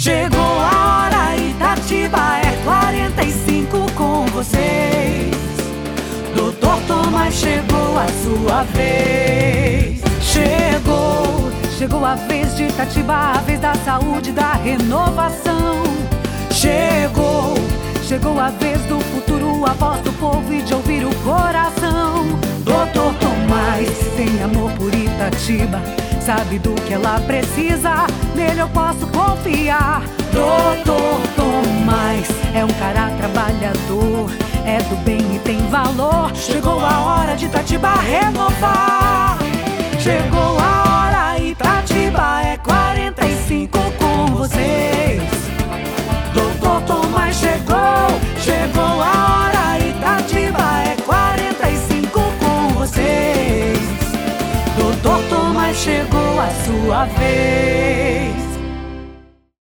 Chegou a hora, Itatiba é 45 com vocês. Doutor Tomás, chegou a sua vez. Chegou, chegou a vez de Itatiba, a vez da saúde, da renovação. Chegou, chegou a vez do futuro, a voz do povo e de ouvir o coração. Doutor Tomás, tem amor por Itatiba sabe do que ela precisa, nele eu posso confiar. Doutor Tomás é um cara trabalhador, é do bem e tem valor. Chegou a hora de Itatiba renovar. Chegou a hora, Itatiba é 45 com vocês. Doutor Tomás chegou, chegou a hora, Itatiba é 45 com vocês. Doutor Tomás chegou a sua vez.